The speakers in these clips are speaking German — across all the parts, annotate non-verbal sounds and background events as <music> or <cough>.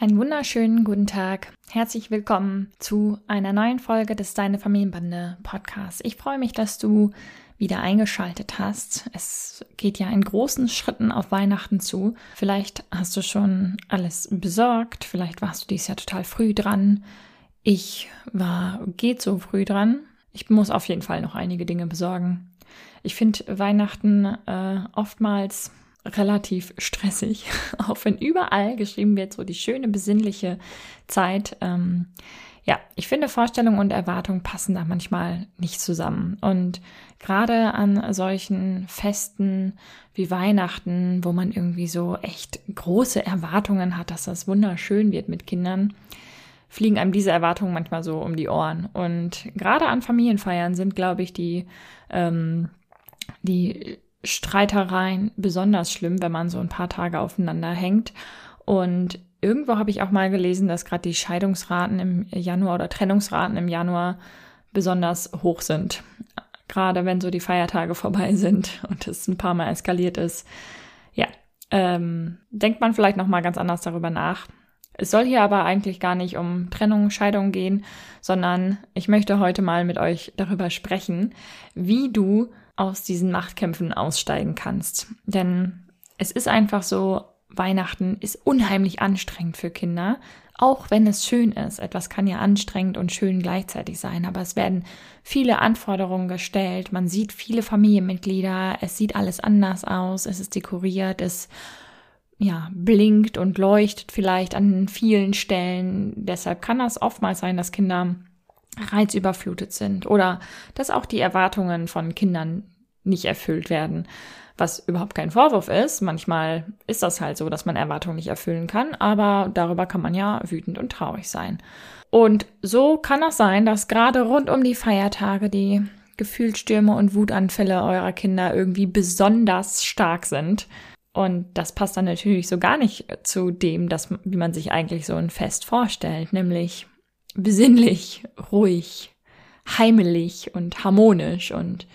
Einen wunderschönen guten Tag. Herzlich willkommen zu einer neuen Folge des Deine Familienbande Podcasts. Ich freue mich, dass du wieder eingeschaltet hast. Es geht ja in großen Schritten auf Weihnachten zu. Vielleicht hast du schon alles besorgt, vielleicht warst du dies Jahr total früh dran. Ich war, geht so früh dran. Ich muss auf jeden Fall noch einige Dinge besorgen. Ich finde Weihnachten äh, oftmals relativ stressig, <laughs> auch wenn überall geschrieben wird, so die schöne, besinnliche Zeit. Ähm, ja, ich finde Vorstellung und Erwartung passen da manchmal nicht zusammen. Und gerade an solchen Festen wie Weihnachten, wo man irgendwie so echt große Erwartungen hat, dass das wunderschön wird mit Kindern, fliegen einem diese Erwartungen manchmal so um die Ohren. Und gerade an Familienfeiern sind, glaube ich, die, ähm, die Streitereien besonders schlimm, wenn man so ein paar Tage aufeinander hängt. Und irgendwo habe ich auch mal gelesen, dass gerade die Scheidungsraten im Januar oder Trennungsraten im Januar besonders hoch sind. Gerade wenn so die Feiertage vorbei sind und es ein paar Mal eskaliert ist. Ja, ähm, denkt man vielleicht noch mal ganz anders darüber nach. Es soll hier aber eigentlich gar nicht um Trennung, Scheidung gehen, sondern ich möchte heute mal mit euch darüber sprechen, wie du aus diesen Machtkämpfen aussteigen kannst. Denn es ist einfach so, Weihnachten ist unheimlich anstrengend für Kinder, auch wenn es schön ist. Etwas kann ja anstrengend und schön gleichzeitig sein, aber es werden viele Anforderungen gestellt. Man sieht viele Familienmitglieder, es sieht alles anders aus, es ist dekoriert, es ja, blinkt und leuchtet vielleicht an vielen Stellen. Deshalb kann das oftmals sein, dass Kinder reizüberflutet sind oder dass auch die Erwartungen von Kindern nicht erfüllt werden. Was überhaupt kein Vorwurf ist. Manchmal ist das halt so, dass man Erwartungen nicht erfüllen kann, aber darüber kann man ja wütend und traurig sein. Und so kann es sein, dass gerade rund um die Feiertage die Gefühlsstürme und Wutanfälle eurer Kinder irgendwie besonders stark sind. Und das passt dann natürlich so gar nicht zu dem, dass, wie man sich eigentlich so ein Fest vorstellt, nämlich besinnlich, ruhig, heimelig und harmonisch. Und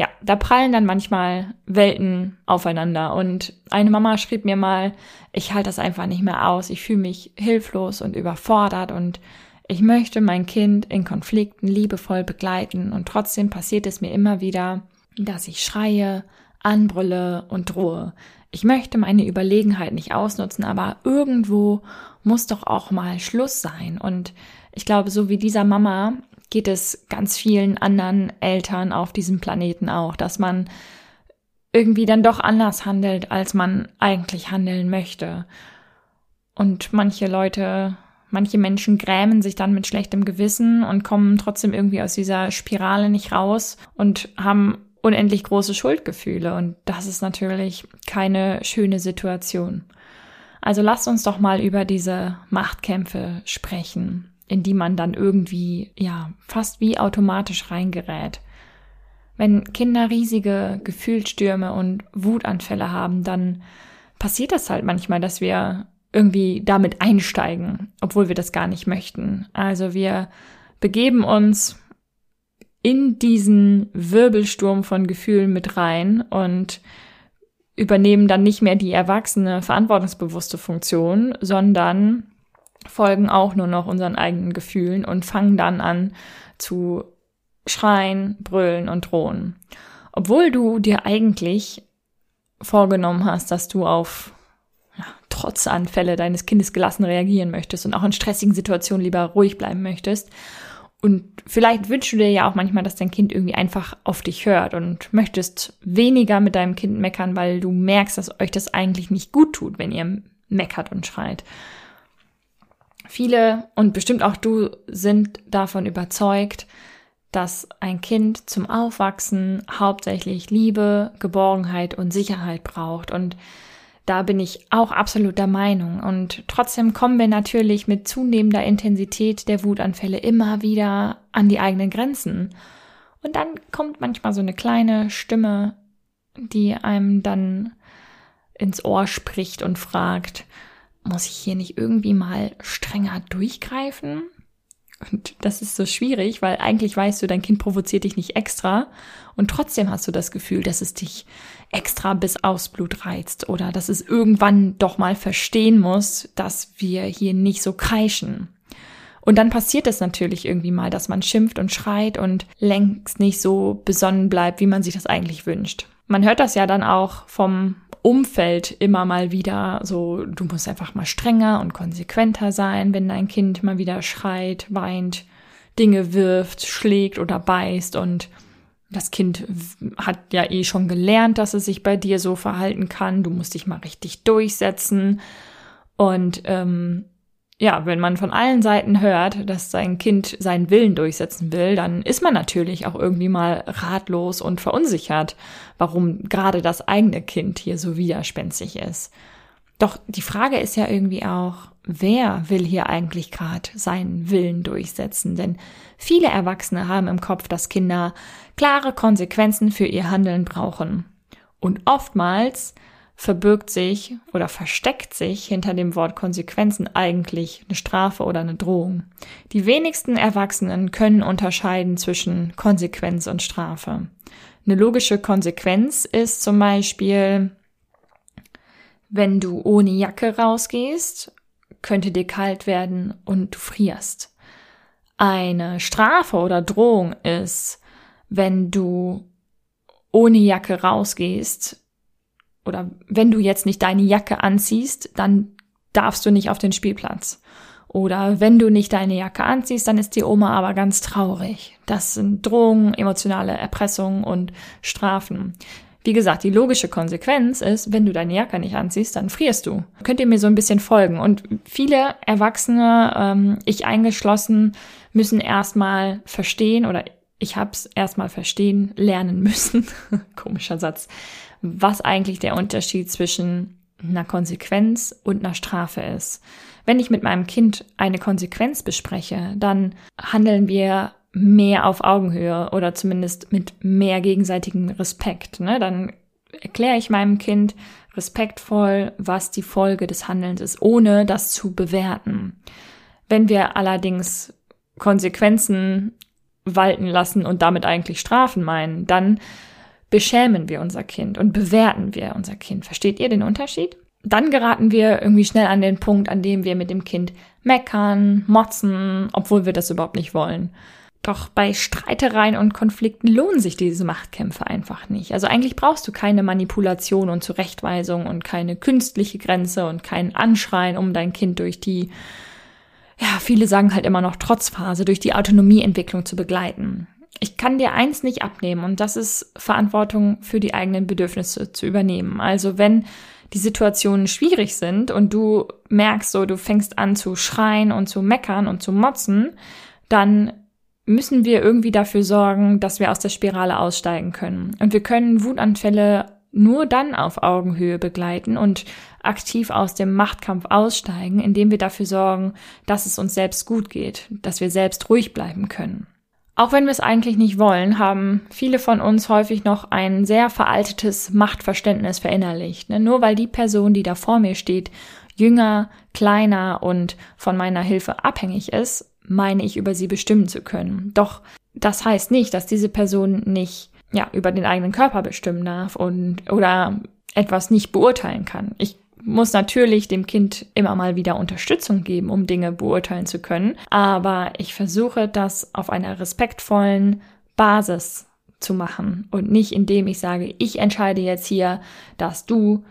ja, da prallen dann manchmal Welten aufeinander. Und eine Mama schrieb mir mal, ich halte das einfach nicht mehr aus. Ich fühle mich hilflos und überfordert und ich möchte mein Kind in Konflikten liebevoll begleiten und trotzdem passiert es mir immer wieder, dass ich schreie, anbrülle und drohe. Ich möchte meine Überlegenheit nicht ausnutzen, aber irgendwo muss doch auch mal Schluss sein. Und ich glaube, so wie dieser Mama geht es ganz vielen anderen Eltern auf diesem Planeten auch, dass man irgendwie dann doch anders handelt, als man eigentlich handeln möchte. Und manche Leute, manche Menschen grämen sich dann mit schlechtem Gewissen und kommen trotzdem irgendwie aus dieser Spirale nicht raus und haben unendlich große Schuldgefühle. Und das ist natürlich keine schöne Situation. Also lasst uns doch mal über diese Machtkämpfe sprechen in die man dann irgendwie, ja, fast wie automatisch reingerät. Wenn Kinder riesige Gefühlsstürme und Wutanfälle haben, dann passiert das halt manchmal, dass wir irgendwie damit einsteigen, obwohl wir das gar nicht möchten. Also wir begeben uns in diesen Wirbelsturm von Gefühlen mit rein und übernehmen dann nicht mehr die erwachsene, verantwortungsbewusste Funktion, sondern folgen auch nur noch unseren eigenen Gefühlen und fangen dann an zu schreien, brüllen und drohen. Obwohl du dir eigentlich vorgenommen hast, dass du auf ja, Trotzanfälle deines Kindes gelassen reagieren möchtest und auch in stressigen Situationen lieber ruhig bleiben möchtest. Und vielleicht wünschst du dir ja auch manchmal, dass dein Kind irgendwie einfach auf dich hört und möchtest weniger mit deinem Kind meckern, weil du merkst, dass euch das eigentlich nicht gut tut, wenn ihr meckert und schreit. Viele und bestimmt auch du sind davon überzeugt, dass ein Kind zum Aufwachsen hauptsächlich Liebe, Geborgenheit und Sicherheit braucht. Und Da bin ich auch absolut der Meinung. Und trotzdem kommen wir natürlich mit zunehmender Intensität der Wutanfälle immer wieder an die eigenen Grenzen. Und dann kommt manchmal so eine kleine Stimme, die einem dann ins Ohr spricht und fragt, muss ich hier nicht irgendwie mal strenger durchgreifen? Und das ist so schwierig, weil eigentlich weißt du, dein Kind provoziert dich nicht extra und trotzdem hast du das Gefühl, dass es dich extra bis aufs Blut reizt oder dass es irgendwann doch mal verstehen muss, dass wir hier nicht so kreischen. Und dann passiert es natürlich irgendwie mal, dass man schimpft und schreit und längst nicht so besonnen bleibt, wie man sich das eigentlich wünscht. Man hört das ja dann auch vom Umfeld immer mal wieder so, du musst einfach mal strenger und konsequenter sein, wenn dein Kind mal wieder schreit, weint, Dinge wirft, schlägt oder beißt und das Kind hat ja eh schon gelernt, dass es sich bei dir so verhalten kann. Du musst dich mal richtig durchsetzen. Und ähm, ja, wenn man von allen Seiten hört, dass sein Kind seinen Willen durchsetzen will, dann ist man natürlich auch irgendwie mal ratlos und verunsichert, warum gerade das eigene Kind hier so widerspenstig ist. Doch die Frage ist ja irgendwie auch, wer will hier eigentlich gerade seinen Willen durchsetzen? Denn viele Erwachsene haben im Kopf, dass Kinder klare Konsequenzen für ihr Handeln brauchen. Und oftmals verbirgt sich oder versteckt sich hinter dem Wort Konsequenzen eigentlich eine Strafe oder eine Drohung. Die wenigsten Erwachsenen können unterscheiden zwischen Konsequenz und Strafe. Eine logische Konsequenz ist zum Beispiel, wenn du ohne Jacke rausgehst, könnte dir kalt werden und du frierst. Eine Strafe oder Drohung ist, wenn du ohne Jacke rausgehst, oder wenn du jetzt nicht deine Jacke anziehst, dann darfst du nicht auf den Spielplatz. Oder wenn du nicht deine Jacke anziehst, dann ist die Oma aber ganz traurig. Das sind Drohungen, emotionale Erpressungen und Strafen. Wie gesagt, die logische Konsequenz ist, wenn du deine Jacke nicht anziehst, dann frierst du. Könnt ihr mir so ein bisschen folgen? Und viele Erwachsene, ähm, ich eingeschlossen, müssen erstmal verstehen oder ich habe es erstmal verstehen lernen müssen. <laughs> Komischer Satz was eigentlich der Unterschied zwischen einer Konsequenz und einer Strafe ist. Wenn ich mit meinem Kind eine Konsequenz bespreche, dann handeln wir mehr auf Augenhöhe oder zumindest mit mehr gegenseitigem Respekt. Ne? Dann erkläre ich meinem Kind respektvoll, was die Folge des Handelns ist, ohne das zu bewerten. Wenn wir allerdings Konsequenzen walten lassen und damit eigentlich Strafen meinen, dann beschämen wir unser Kind und bewerten wir unser Kind. Versteht ihr den Unterschied? Dann geraten wir irgendwie schnell an den Punkt, an dem wir mit dem Kind meckern, motzen, obwohl wir das überhaupt nicht wollen. Doch bei Streitereien und Konflikten lohnen sich diese Machtkämpfe einfach nicht. Also eigentlich brauchst du keine Manipulation und Zurechtweisung und keine künstliche Grenze und kein Anschreien, um dein Kind durch die, ja, viele sagen halt immer noch Trotzphase, durch die Autonomieentwicklung zu begleiten ich kann dir eins nicht abnehmen und das ist Verantwortung für die eigenen Bedürfnisse zu übernehmen. Also wenn die Situationen schwierig sind und du merkst so, du fängst an zu schreien und zu meckern und zu motzen, dann müssen wir irgendwie dafür sorgen, dass wir aus der Spirale aussteigen können. Und wir können Wutanfälle nur dann auf Augenhöhe begleiten und aktiv aus dem Machtkampf aussteigen, indem wir dafür sorgen, dass es uns selbst gut geht, dass wir selbst ruhig bleiben können. Auch wenn wir es eigentlich nicht wollen, haben viele von uns häufig noch ein sehr veraltetes Machtverständnis verinnerlicht. Ne? Nur weil die Person, die da vor mir steht, jünger, kleiner und von meiner Hilfe abhängig ist, meine ich über sie bestimmen zu können. Doch das heißt nicht, dass diese Person nicht ja über den eigenen Körper bestimmen darf und oder etwas nicht beurteilen kann. Ich muss natürlich dem Kind immer mal wieder Unterstützung geben, um Dinge beurteilen zu können. Aber ich versuche das auf einer respektvollen Basis zu machen und nicht indem ich sage, ich entscheide jetzt hier, dass du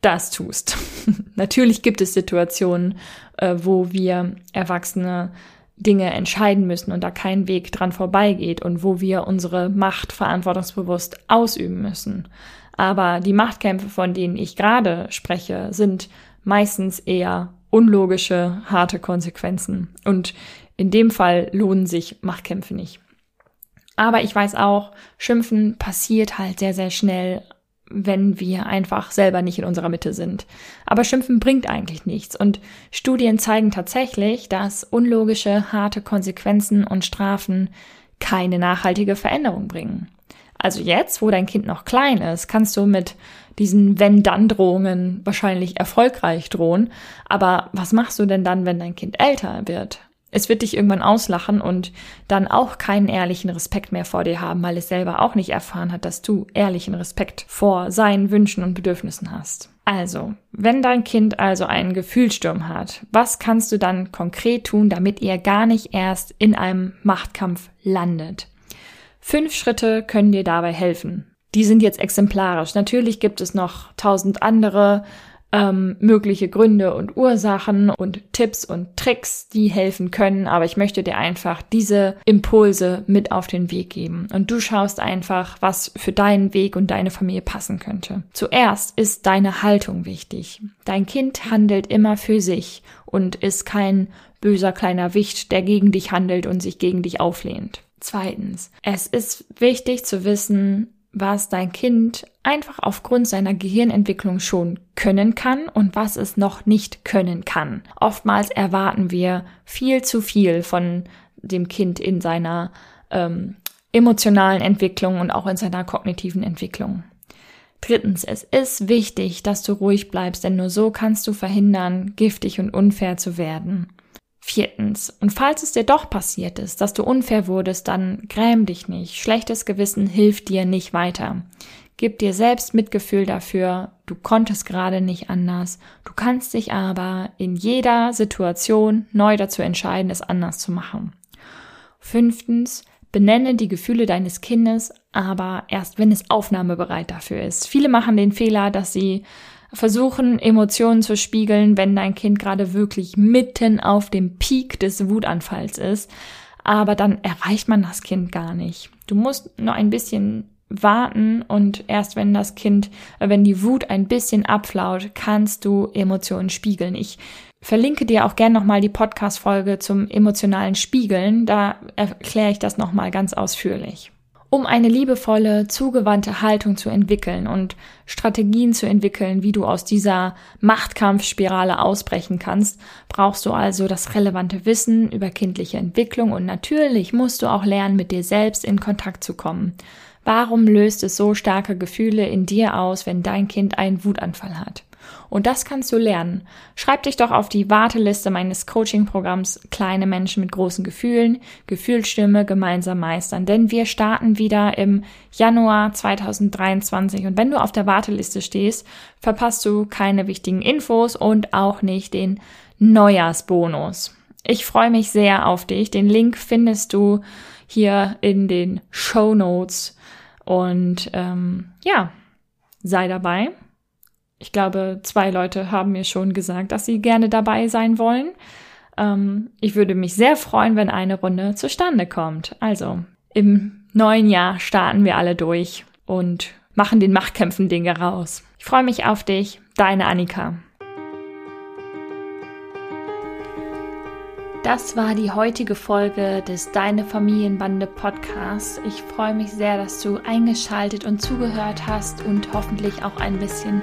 das tust. <laughs> natürlich gibt es Situationen, äh, wo wir Erwachsene Dinge entscheiden müssen und da kein Weg dran vorbeigeht und wo wir unsere Macht verantwortungsbewusst ausüben müssen. Aber die Machtkämpfe, von denen ich gerade spreche, sind meistens eher unlogische, harte Konsequenzen. Und in dem Fall lohnen sich Machtkämpfe nicht. Aber ich weiß auch, Schimpfen passiert halt sehr, sehr schnell, wenn wir einfach selber nicht in unserer Mitte sind. Aber Schimpfen bringt eigentlich nichts. Und Studien zeigen tatsächlich, dass unlogische, harte Konsequenzen und Strafen keine nachhaltige Veränderung bringen. Also jetzt, wo dein Kind noch klein ist, kannst du mit diesen Wenn-Dann-Drohungen wahrscheinlich erfolgreich drohen. Aber was machst du denn dann, wenn dein Kind älter wird? Es wird dich irgendwann auslachen und dann auch keinen ehrlichen Respekt mehr vor dir haben, weil es selber auch nicht erfahren hat, dass du ehrlichen Respekt vor seinen Wünschen und Bedürfnissen hast. Also, wenn dein Kind also einen Gefühlssturm hat, was kannst du dann konkret tun, damit ihr gar nicht erst in einem Machtkampf landet? Fünf Schritte können dir dabei helfen. Die sind jetzt exemplarisch. Natürlich gibt es noch tausend andere ähm, mögliche Gründe und Ursachen und Tipps und Tricks, die helfen können. Aber ich möchte dir einfach diese Impulse mit auf den Weg geben. Und du schaust einfach, was für deinen Weg und deine Familie passen könnte. Zuerst ist deine Haltung wichtig. Dein Kind handelt immer für sich und ist kein böser kleiner Wicht, der gegen dich handelt und sich gegen dich auflehnt. Zweitens, es ist wichtig zu wissen, was dein Kind einfach aufgrund seiner Gehirnentwicklung schon können kann und was es noch nicht können kann. Oftmals erwarten wir viel zu viel von dem Kind in seiner ähm, emotionalen Entwicklung und auch in seiner kognitiven Entwicklung. Drittens, es ist wichtig, dass du ruhig bleibst, denn nur so kannst du verhindern, giftig und unfair zu werden. Viertens, und falls es dir doch passiert ist, dass du unfair wurdest, dann gräm dich nicht. Schlechtes Gewissen hilft dir nicht weiter. Gib dir selbst Mitgefühl dafür, du konntest gerade nicht anders. Du kannst dich aber in jeder Situation neu dazu entscheiden, es anders zu machen. Fünftens, benenne die Gefühle deines Kindes, aber erst wenn es aufnahmebereit dafür ist. Viele machen den Fehler, dass sie versuchen, Emotionen zu spiegeln, wenn dein Kind gerade wirklich mitten auf dem Peak des Wutanfalls ist. Aber dann erreicht man das Kind gar nicht. Du musst nur ein bisschen warten und erst wenn das Kind, äh, wenn die Wut ein bisschen abflaut, kannst du Emotionen spiegeln. Ich verlinke dir auch gern nochmal die Podcast-Folge zum emotionalen Spiegeln. Da erkläre ich das nochmal ganz ausführlich. Um eine liebevolle, zugewandte Haltung zu entwickeln und Strategien zu entwickeln, wie du aus dieser Machtkampfspirale ausbrechen kannst, brauchst du also das relevante Wissen über kindliche Entwicklung und natürlich musst du auch lernen, mit dir selbst in Kontakt zu kommen. Warum löst es so starke Gefühle in dir aus, wenn dein Kind einen Wutanfall hat? Und das kannst du lernen. Schreib dich doch auf die Warteliste meines Coaching-Programms Kleine Menschen mit großen Gefühlen, Gefühlsstimme gemeinsam meistern. Denn wir starten wieder im Januar 2023. Und wenn du auf der Warteliste stehst, verpasst du keine wichtigen Infos und auch nicht den Neujahrsbonus. Ich freue mich sehr auf dich. Den Link findest du hier in den Show Notes. Und ähm, ja, sei dabei. Ich glaube, zwei Leute haben mir schon gesagt, dass sie gerne dabei sein wollen. Ähm, ich würde mich sehr freuen, wenn eine Runde zustande kommt. Also, im neuen Jahr starten wir alle durch und machen den Machtkämpfen Dinge raus. Ich freue mich auf dich, deine Annika. Das war die heutige Folge des Deine Familienbande Podcasts. Ich freue mich sehr, dass du eingeschaltet und zugehört hast und hoffentlich auch ein bisschen